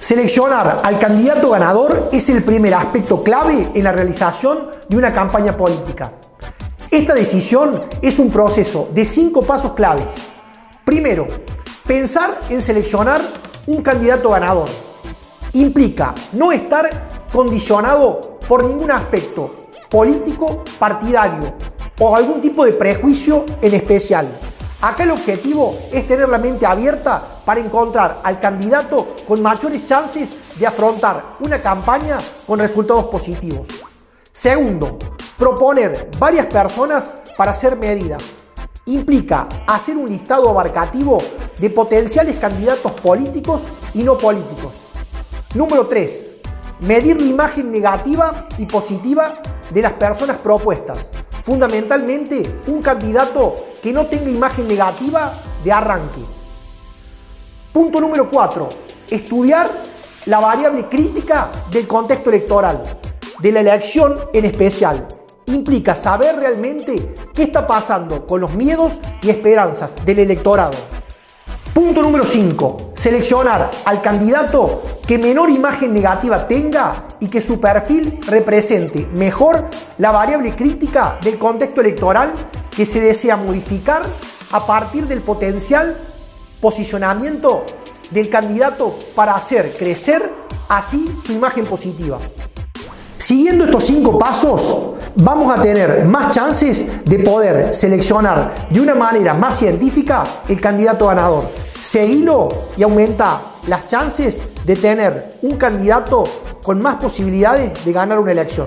Seleccionar al candidato ganador es el primer aspecto clave en la realización de una campaña política. Esta decisión es un proceso de cinco pasos claves. Primero, pensar en seleccionar un candidato ganador. Implica no estar condicionado por ningún aspecto político, partidario o algún tipo de prejuicio en especial. Acá el objetivo es tener la mente abierta para encontrar al candidato con mayores chances de afrontar una campaña con resultados positivos. Segundo, proponer varias personas para hacer medidas. Implica hacer un listado abarcativo de potenciales candidatos políticos y no políticos. Número 3. Medir la imagen negativa y positiva de las personas propuestas fundamentalmente un candidato que no tenga imagen negativa de arranque. Punto número 4. Estudiar la variable crítica del contexto electoral, de la elección en especial. Implica saber realmente qué está pasando con los miedos y esperanzas del electorado. Punto número 5. Seleccionar al candidato que menor imagen negativa tenga y que su perfil represente mejor la variable crítica del contexto electoral que se desea modificar a partir del potencial posicionamiento del candidato para hacer crecer así su imagen positiva. Siguiendo estos cinco pasos, vamos a tener más chances de poder seleccionar de una manera más científica el candidato ganador. Seguilo y aumenta las chances de tener un candidato con más posibilidades de ganar una elección.